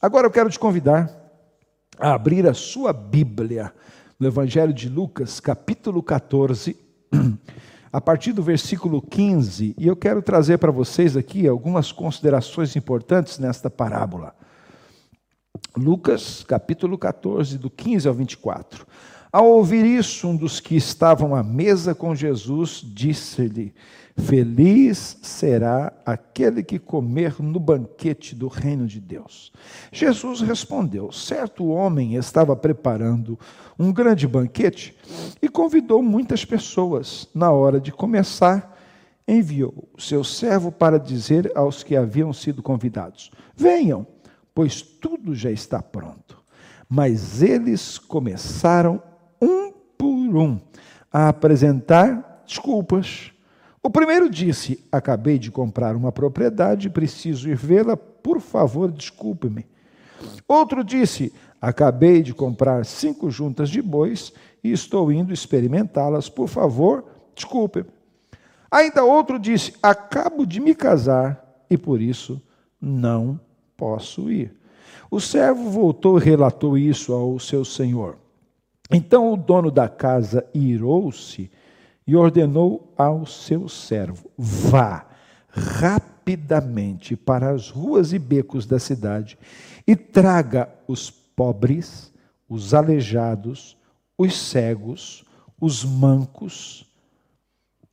Agora eu quero te convidar a abrir a sua Bíblia no Evangelho de Lucas, capítulo 14, a partir do versículo 15, e eu quero trazer para vocês aqui algumas considerações importantes nesta parábola. Lucas, capítulo 14, do 15 ao 24. Ao ouvir isso, um dos que estavam à mesa com Jesus disse-lhe: Feliz será aquele que comer no banquete do reino de Deus. Jesus respondeu: Certo homem estava preparando um grande banquete e convidou muitas pessoas. Na hora de começar, enviou seu servo para dizer aos que haviam sido convidados: Venham, pois tudo já está pronto. Mas eles começaram um a apresentar desculpas o primeiro disse: Acabei de comprar uma propriedade, preciso ir vê-la, por favor, desculpe-me. Outro disse: Acabei de comprar cinco juntas de bois e estou indo experimentá-las, por favor, desculpe-me. Ainda outro disse: Acabo de me casar e por isso não posso ir. O servo voltou e relatou isso ao seu senhor. Então o dono da casa irou-se e ordenou ao seu servo: Vá rapidamente para as ruas e becos da cidade e traga os pobres, os aleijados, os cegos, os mancos.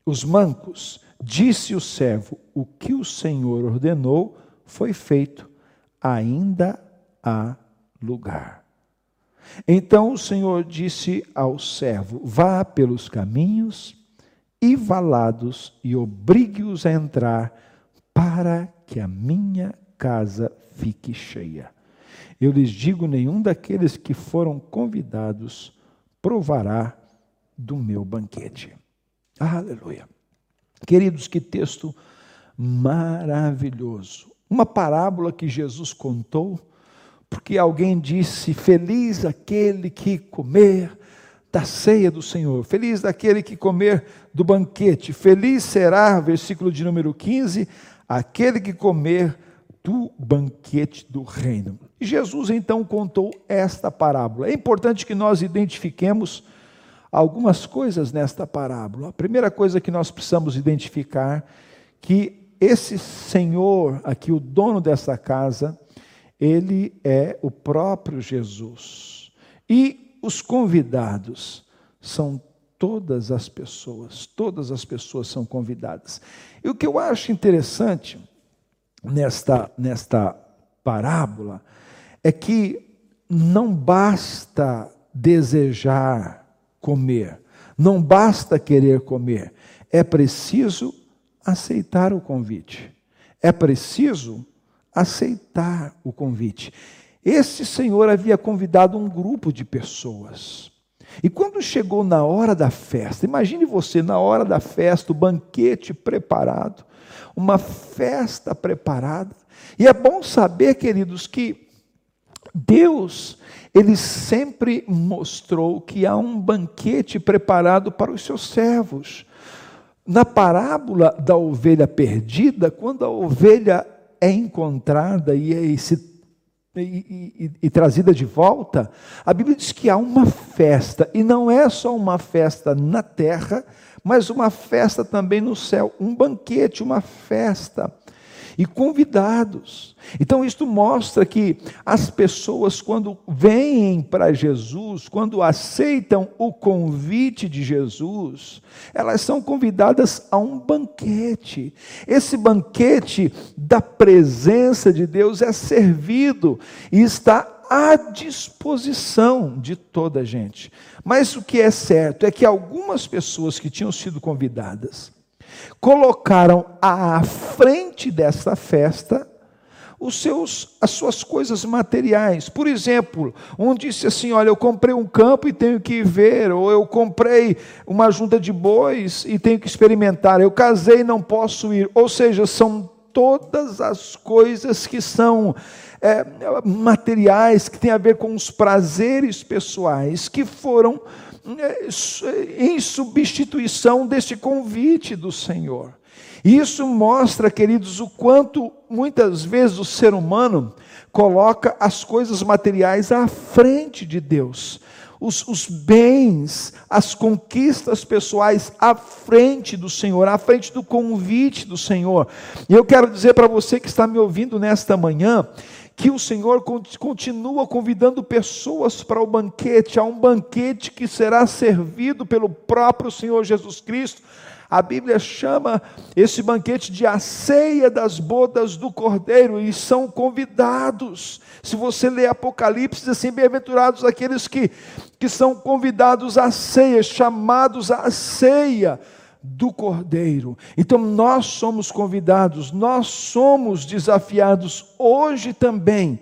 Os mancos, disse o servo: O que o Senhor ordenou foi feito, ainda há lugar. Então o Senhor disse ao servo: Vá pelos caminhos e valados e obrigue-os a entrar para que a minha casa fique cheia. Eu lhes digo: nenhum daqueles que foram convidados provará do meu banquete. Aleluia. Queridos, que texto maravilhoso. Uma parábola que Jesus contou, porque alguém disse: Feliz aquele que comer da ceia do Senhor, feliz daquele que comer do banquete, feliz será, versículo de número 15, aquele que comer do banquete do reino. Jesus então contou esta parábola. É importante que nós identifiquemos algumas coisas nesta parábola. A primeira coisa que nós precisamos identificar que esse Senhor, aqui o dono dessa casa, ele é o próprio Jesus. E os convidados são todas as pessoas, todas as pessoas são convidadas. E o que eu acho interessante nesta, nesta parábola é que não basta desejar comer, não basta querer comer, é preciso aceitar o convite, é preciso aceitar o convite. Esse senhor havia convidado um grupo de pessoas. E quando chegou na hora da festa, imagine você na hora da festa, o banquete preparado, uma festa preparada. E é bom saber, queridos, que Deus, ele sempre mostrou que há um banquete preparado para os seus servos. Na parábola da ovelha perdida, quando a ovelha é encontrada e se e, e, e, trazida de volta, a Bíblia diz que há uma festa, e não é só uma festa na terra, mas uma festa também no céu, um banquete, uma festa e convidados. Então, isto mostra que as pessoas, quando vêm para Jesus, quando aceitam o convite de Jesus, elas são convidadas a um banquete. Esse banquete da presença de Deus é servido e está à disposição de toda a gente. Mas o que é certo é que algumas pessoas que tinham sido convidadas, colocaram à frente dessa festa os seus, as suas coisas materiais. Por exemplo, um disse assim: Olha, eu comprei um campo e tenho que ver, ou eu comprei uma junta de bois e tenho que experimentar, eu casei e não posso ir. Ou seja, são todas as coisas que são é, materiais, que têm a ver com os prazeres pessoais, que foram em substituição deste convite do Senhor. Isso mostra, queridos, o quanto muitas vezes o ser humano coloca as coisas materiais à frente de Deus. Os, os, bens, as conquistas pessoais à frente do Senhor, à frente do convite do Senhor. E eu quero dizer para você que está me ouvindo nesta manhã, que o Senhor continua convidando pessoas para o banquete, a um banquete que será servido pelo próprio Senhor Jesus Cristo. A Bíblia chama esse banquete de a ceia das bodas do Cordeiro e são convidados. Se você ler Apocalipse, diz assim: bem-aventurados aqueles que, que são convidados à ceia, chamados à ceia do Cordeiro. Então nós somos convidados, nós somos desafiados hoje também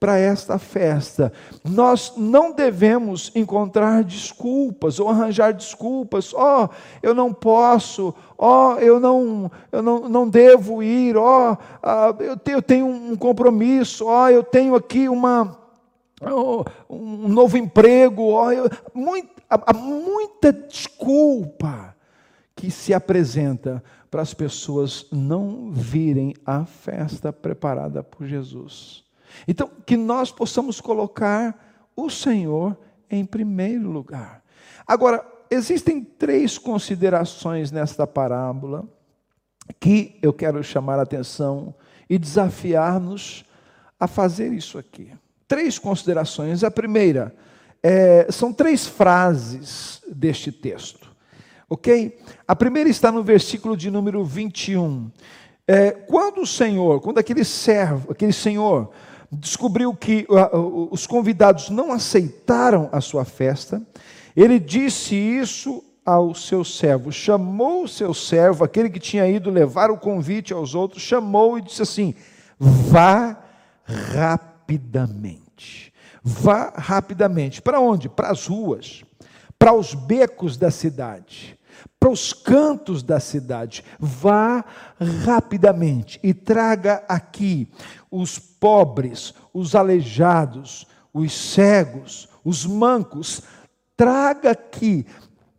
para esta festa. Nós não devemos encontrar desculpas ou arranjar desculpas. Ó, oh, eu não posso. Ó, oh, eu não, eu não, não devo ir. Ó, oh, eu, eu tenho um compromisso. Ó, eu tenho aqui uma um novo emprego. Ó, eu, há muita desculpa que se apresenta para as pessoas não virem à festa preparada por Jesus. Então, que nós possamos colocar o Senhor em primeiro lugar. Agora, existem três considerações nesta parábola que eu quero chamar a atenção e desafiar-nos a fazer isso aqui. Três considerações. A primeira é, são três frases deste texto. Ok? A primeira está no versículo de número 21. É, quando o Senhor, quando aquele servo, aquele Senhor, descobriu que uh, os convidados não aceitaram a sua festa, ele disse isso ao seu servo, chamou o seu servo, aquele que tinha ido levar o convite aos outros, chamou e disse assim: vá rapidamente. Vá rapidamente. Para onde? Para as ruas, para os becos da cidade para os cantos da cidade. Vá rapidamente e traga aqui os pobres, os aleijados, os cegos, os mancos. Traga aqui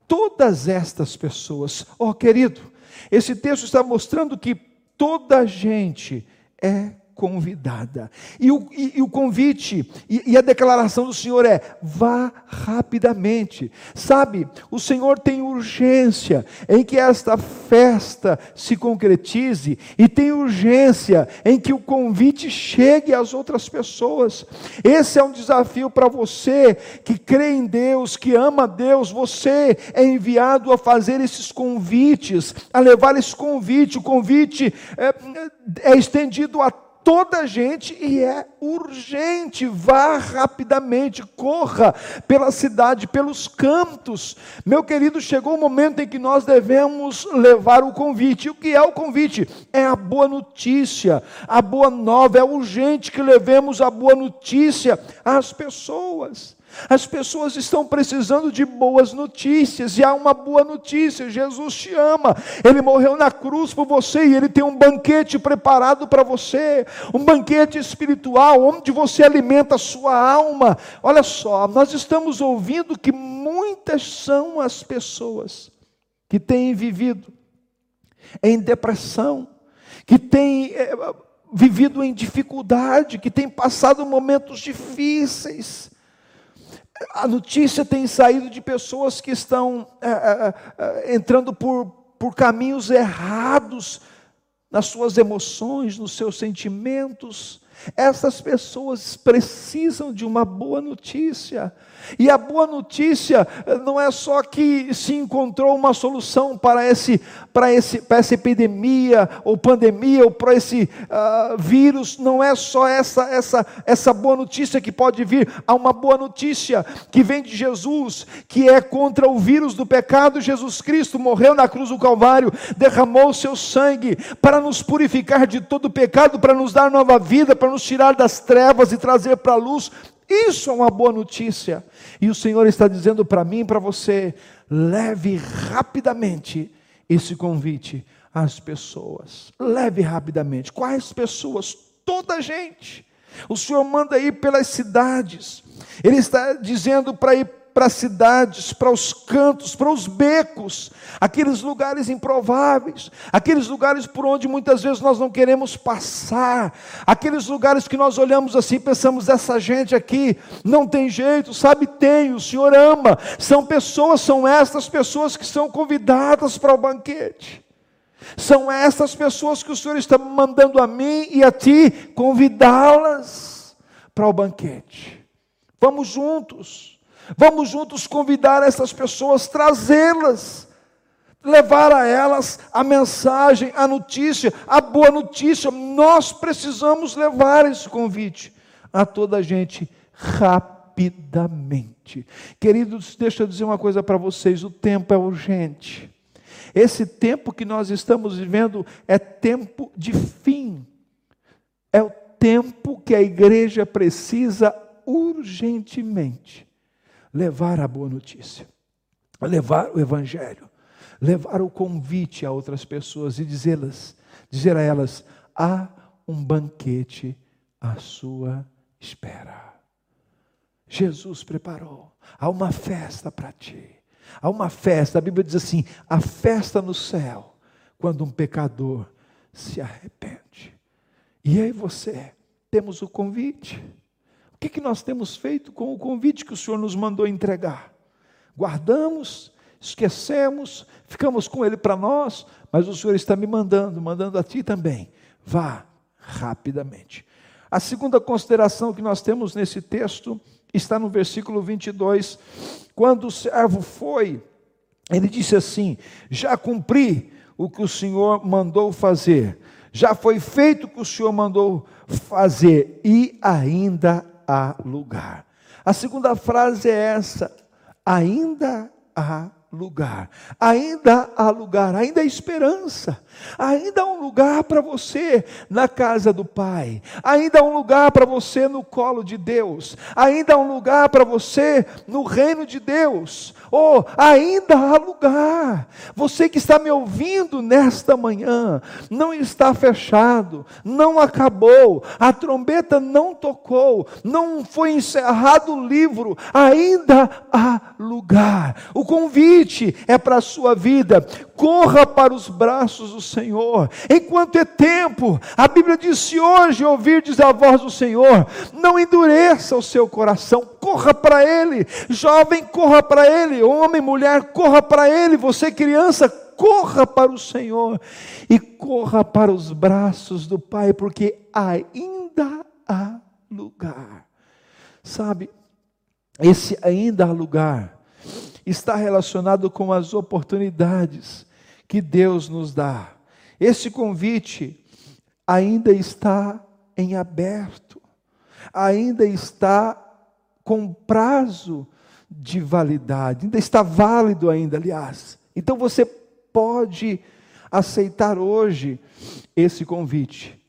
todas estas pessoas. Oh, querido, esse texto está mostrando que toda gente é convidada. E o, e, e o convite e, e, a declaração do Senhor é: vá rapidamente. Sabe, o Senhor tem urgência em que esta festa se concretize e tem urgência em que o convite chegue às outras pessoas. Esse é um desafio para você que crê em Deus, que ama Deus. Você é enviado a fazer esses convites, a levar esse convite. O convite é, é estendido a toda a gente e é urgente. Vá rapidamente, corra pela cidade, pelos cantos. Meu querido, chegou o momento em que nós devemos levar o convite. E o que é o convite? É a boa notícia, a boa nova. É urgente que levemos a boa notícia às pessoas. As pessoas estão precisando de boas notícias, e há uma boa notícia: Jesus te ama, Ele morreu na cruz por você e Ele tem um banquete preparado para você, um banquete espiritual, onde você alimenta a sua alma. Olha só, nós estamos ouvindo que muitas são as pessoas que têm vivido em depressão, que têm é, vivido em dificuldade, que têm passado momentos difíceis a notícia tem saído de pessoas que estão é, é, é, entrando por, por caminhos errados nas suas emoções, nos seus sentimentos. Essas pessoas precisam de uma boa notícia. E a boa notícia eh, não é só que se encontrou uma solução para, esse, para, esse, para essa epidemia, ou pandemia, ou para esse uh, vírus, não é só essa, essa, essa boa notícia que pode vir, há uma boa notícia que vem de Jesus, que é contra o vírus do pecado. Jesus Cristo morreu na cruz do Calvário, derramou o seu sangue para nos purificar de todo pecado, para nos dar nova vida, para nos tirar das trevas e trazer para a luz. Isso é uma boa notícia. E o Senhor está dizendo para mim e para você: leve rapidamente esse convite às pessoas. Leve rapidamente. Quais pessoas? Toda a gente. O Senhor manda ir pelas cidades. Ele está dizendo para ir para as cidades, para os cantos, para os becos, aqueles lugares improváveis, aqueles lugares por onde muitas vezes nós não queremos passar, aqueles lugares que nós olhamos assim e pensamos: essa gente aqui não tem jeito, sabe? Tem, o Senhor ama. São pessoas, são estas pessoas que são convidadas para o banquete. São essas pessoas que o Senhor está mandando a mim e a ti convidá-las para o banquete. Vamos juntos, vamos juntos convidar essas pessoas, trazê-las, levar a elas a mensagem, a notícia, a boa notícia. Nós precisamos levar esse convite a toda a gente rapidamente. Queridos, deixa eu dizer uma coisa para vocês: o tempo é urgente. Esse tempo que nós estamos vivendo é tempo de fim. É o tempo que a igreja precisa urgentemente levar a boa notícia, levar o evangelho, levar o convite a outras pessoas e dizê-las, dizer a elas: há um banquete à sua espera. Jesus preparou, há uma festa para ti. Há uma festa, a Bíblia diz assim: a festa no céu, quando um pecador se arrepende. E aí você, temos o convite que, que nós temos feito com o convite que o Senhor nos mandou entregar? Guardamos, esquecemos, ficamos com ele para nós, mas o Senhor está me mandando, mandando a ti também. Vá rapidamente. A segunda consideração que nós temos nesse texto está no versículo 22. Quando o servo foi, ele disse assim: Já cumpri o que o Senhor mandou fazer, já foi feito o que o Senhor mandou fazer, e ainda há lugar. A segunda frase é essa: ainda há lugar. Ainda há lugar, ainda há esperança. Ainda há um lugar para você na casa do Pai. Ainda há um lugar para você no colo de Deus. Ainda há um lugar para você no reino de Deus. Oh, ainda há lugar. Você que está me ouvindo nesta manhã, não está fechado, não acabou, a trombeta não tocou, não foi encerrado o livro, ainda há lugar. O convite é para a sua vida. Corra para os braços do Senhor, enquanto é tempo. A Bíblia diz: se hoje ouvirdes a voz do Senhor, não endureça o seu coração, corra para Ele. Jovem, corra para Ele. Homem, mulher, corra para Ele. Você, criança, corra para o Senhor e corra para os braços do Pai, porque ainda há lugar. Sabe, esse ainda há lugar está relacionado com as oportunidades que Deus nos dá. Esse convite ainda está em aberto, ainda está com prazo de validade, ainda está válido ainda, aliás. Então você pode aceitar hoje esse convite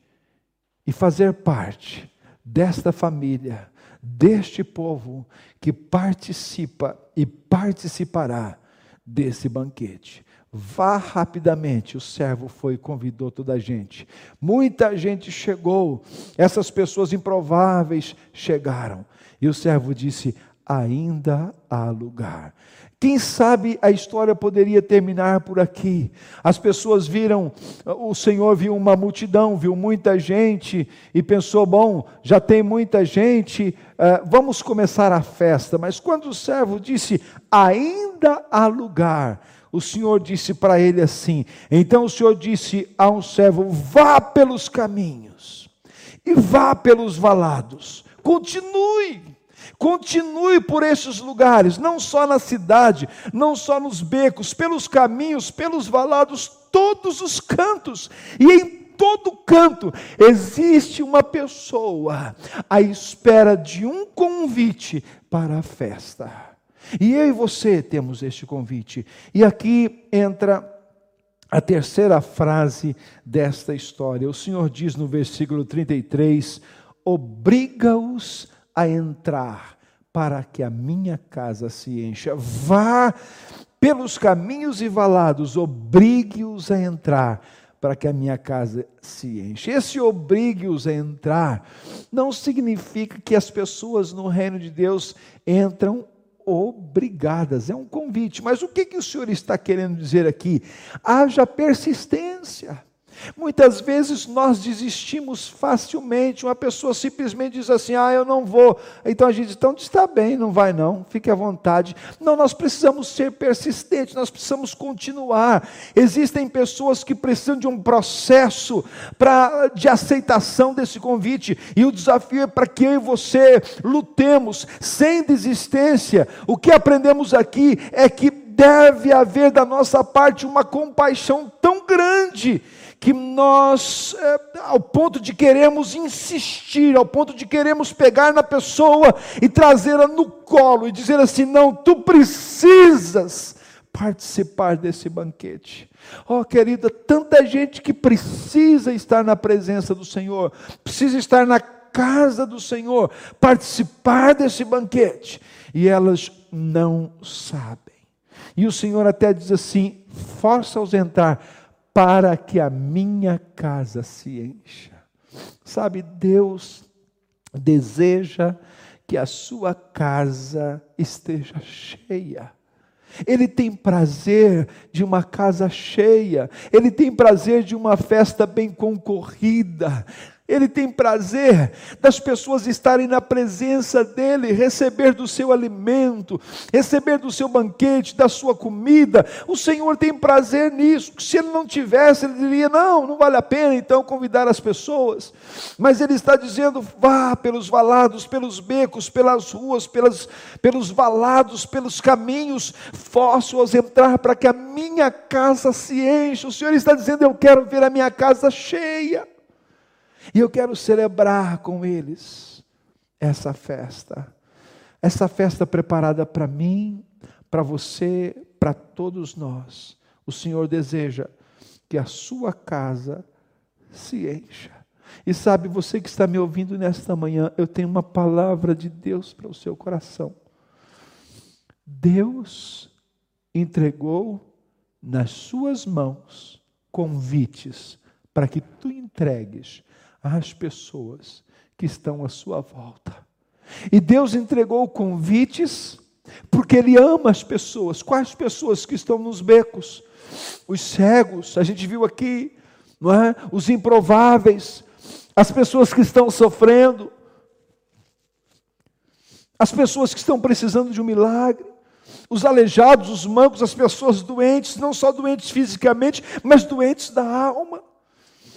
e fazer parte desta família, deste povo que participa e participará desse banquete. Vá rapidamente. O servo foi e convidou toda a gente. Muita gente chegou. Essas pessoas improváveis chegaram. E o servo disse: Ainda há lugar. Quem sabe a história poderia terminar por aqui. As pessoas viram, o Senhor viu uma multidão, viu muita gente e pensou: bom, já tem muita gente, uh, vamos começar a festa. Mas quando o servo disse: ainda há lugar, o Senhor disse para ele assim: então o Senhor disse a um servo: vá pelos caminhos e vá pelos valados, continue. Continue por esses lugares, não só na cidade, não só nos becos, pelos caminhos, pelos valados, todos os cantos, e em todo canto existe uma pessoa à espera de um convite para a festa. E eu e você temos este convite. E aqui entra a terceira frase desta história. O Senhor diz no versículo 33: obriga-os a entrar para que a minha casa se encha. Vá pelos caminhos e valados, obrigue-os a entrar para que a minha casa se encha. Esse obrigue-os a entrar não significa que as pessoas no reino de Deus entram obrigadas. É um convite. Mas o que, que o Senhor está querendo dizer aqui? Haja persistência. Muitas vezes nós desistimos facilmente. Uma pessoa simplesmente diz assim: Ah, eu não vou. Então a gente diz: Então está bem, não vai não, fique à vontade. Não, nós precisamos ser persistentes, nós precisamos continuar. Existem pessoas que precisam de um processo de aceitação desse convite, e o desafio é para que eu e você lutemos sem desistência. O que aprendemos aqui é que deve haver da nossa parte uma compaixão tão grande que nós, é, ao ponto de queremos insistir, ao ponto de queremos pegar na pessoa e trazê-la no colo e dizer assim: não, tu precisas participar desse banquete. Oh, querida, tanta gente que precisa estar na presença do Senhor, precisa estar na casa do Senhor, participar desse banquete, e elas não sabem. E o Senhor até diz assim: força-os entrar para que a minha casa se encha. Sabe, Deus deseja que a sua casa esteja cheia. Ele tem prazer de uma casa cheia, ele tem prazer de uma festa bem concorrida, ele tem prazer das pessoas estarem na presença dele, receber do seu alimento, receber do seu banquete, da sua comida. O Senhor tem prazer nisso. Se ele não tivesse, ele diria: não, não vale a pena então convidar as pessoas. Mas ele está dizendo: vá pelos valados, pelos becos, pelas ruas, pelas, pelos valados, pelos caminhos, forço-os entrar para que a minha casa se encha. O Senhor está dizendo: eu quero ver a minha casa cheia. E eu quero celebrar com eles essa festa. Essa festa preparada para mim, para você, para todos nós. O Senhor deseja que a sua casa se encha. E sabe, você que está me ouvindo nesta manhã, eu tenho uma palavra de Deus para o seu coração. Deus entregou nas suas mãos convites para que tu entregues às pessoas que estão à sua volta. E Deus entregou convites, porque Ele ama as pessoas. Quais pessoas que estão nos becos? Os cegos, a gente viu aqui, não é? Os improváveis, as pessoas que estão sofrendo, as pessoas que estão precisando de um milagre, os aleijados, os mancos, as pessoas doentes, não só doentes fisicamente, mas doentes da alma.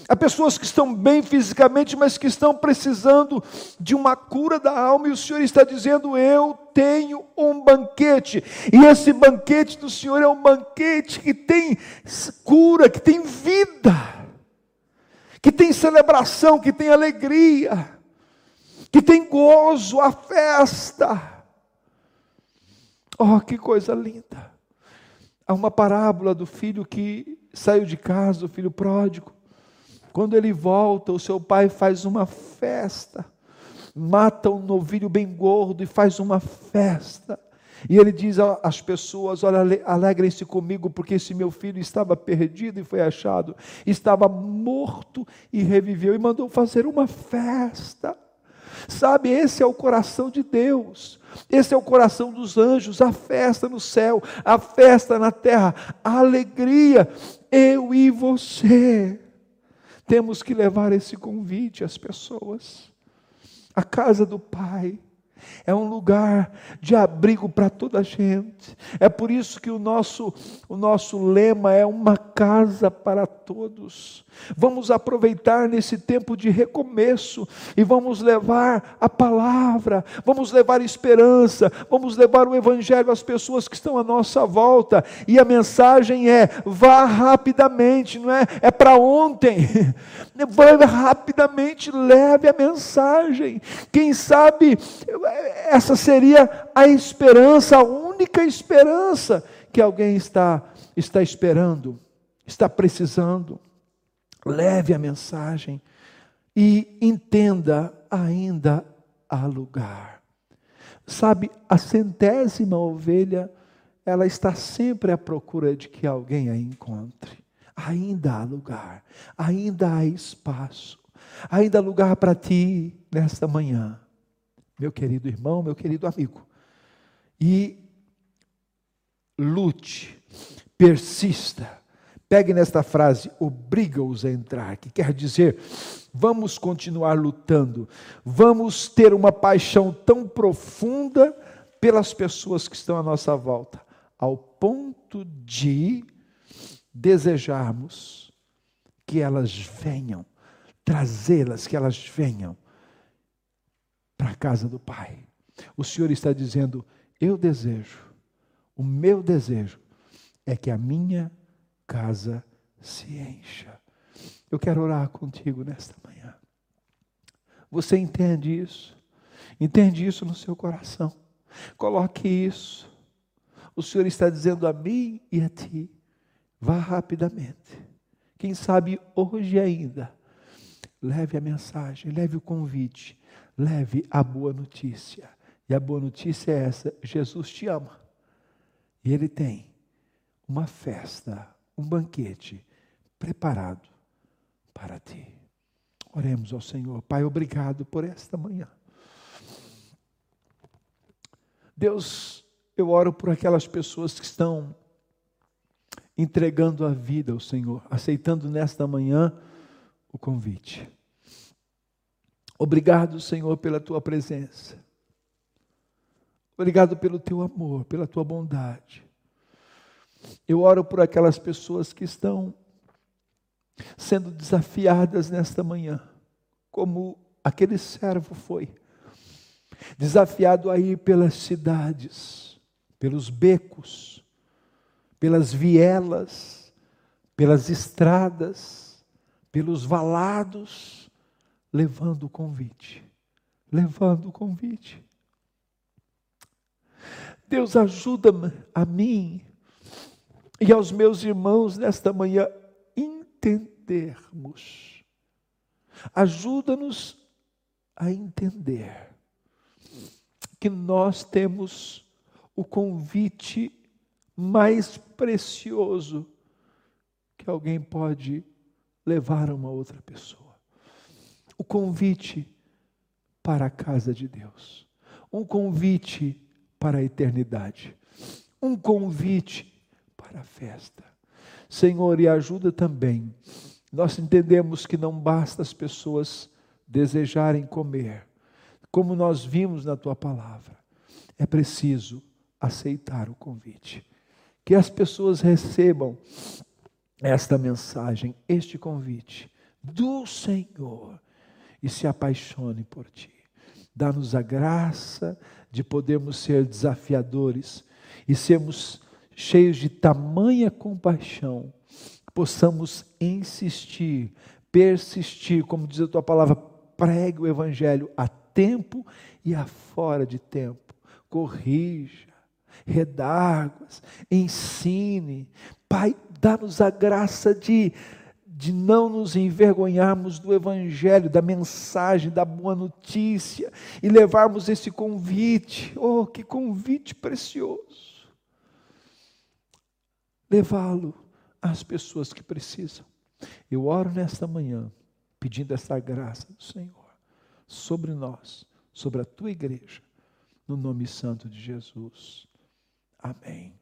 Há pessoas que estão bem fisicamente, mas que estão precisando de uma cura da alma, e o Senhor está dizendo: Eu tenho um banquete, e esse banquete do Senhor é um banquete que tem cura, que tem vida, que tem celebração, que tem alegria, que tem gozo, a festa. Oh, que coisa linda! Há uma parábola do filho que saiu de casa, o filho pródigo. Quando ele volta, o seu pai faz uma festa, mata um novilho bem gordo e faz uma festa. E ele diz às pessoas: Olha, alegrem-se comigo, porque esse meu filho estava perdido e foi achado, estava morto e reviveu, e mandou fazer uma festa. Sabe, esse é o coração de Deus, esse é o coração dos anjos, a festa no céu, a festa na terra, a alegria, eu e você. Temos que levar esse convite às pessoas. A casa do Pai é um lugar de abrigo para toda a gente. É por isso que o nosso, o nosso lema é uma casa para todos. Vamos aproveitar nesse tempo de recomeço e vamos levar a palavra, vamos levar esperança, vamos levar o evangelho às pessoas que estão à nossa volta. E a mensagem é: vá rapidamente, não é? É para ontem. Vá rapidamente, leve a mensagem. Quem sabe essa seria a esperança, a única esperança que alguém está está esperando, está precisando. Leve a mensagem e entenda ainda há lugar. Sabe, a centésima ovelha, ela está sempre à procura de que alguém a encontre. Ainda há lugar, ainda há espaço, ainda há lugar para ti nesta manhã, meu querido irmão, meu querido amigo. e lute, persista. Pegue nesta frase, obriga-os a entrar, que quer dizer, vamos continuar lutando, vamos ter uma paixão tão profunda pelas pessoas que estão à nossa volta, ao ponto de desejarmos que elas venham, trazê-las, que elas venham para a casa do Pai. O Senhor está dizendo: Eu desejo, o meu desejo é que a minha casa se encha. Eu quero orar contigo nesta manhã. Você entende isso? Entende isso no seu coração? Coloque isso. O Senhor está dizendo a mim e a ti: vá rapidamente. Quem sabe hoje ainda, leve a mensagem, leve o convite, leve a boa notícia. E a boa notícia é essa: Jesus te ama. E Ele tem uma festa, um banquete preparado para ti. Oremos ao Senhor. Pai, obrigado por esta manhã. Deus, eu oro por aquelas pessoas que estão entregando a vida ao Senhor, aceitando nesta manhã o convite. Obrigado, Senhor, pela tua presença. Obrigado pelo teu amor, pela tua bondade. Eu oro por aquelas pessoas que estão sendo desafiadas nesta manhã, como aquele servo foi, desafiado a ir pelas cidades, pelos becos, pelas vielas, pelas estradas, pelos valados, levando o convite, levando o convite. Deus ajuda-me a mim e aos meus irmãos nesta manhã entendermos. Ajuda-nos a entender que nós temos o convite mais precioso que alguém pode levar a uma outra pessoa. O convite para a casa de Deus. Um convite para a eternidade. Um convite para a festa. Senhor, e ajuda também. Nós entendemos que não basta as pessoas desejarem comer, como nós vimos na tua palavra. É preciso aceitar o convite. Que as pessoas recebam esta mensagem, este convite do Senhor e se apaixone por ti. Dá-nos a graça de podermos ser desafiadores e sermos cheios de tamanha compaixão, possamos insistir, persistir, como diz a tua palavra, pregue o evangelho a tempo e a fora de tempo. Corrija, redarguas, ensine. Pai, dá-nos a graça de de não nos envergonharmos do Evangelho, da mensagem, da boa notícia, e levarmos esse convite, oh, que convite precioso! levá-lo às pessoas que precisam. Eu oro nesta manhã, pedindo essa graça do Senhor sobre nós, sobre a tua igreja, no nome santo de Jesus. Amém.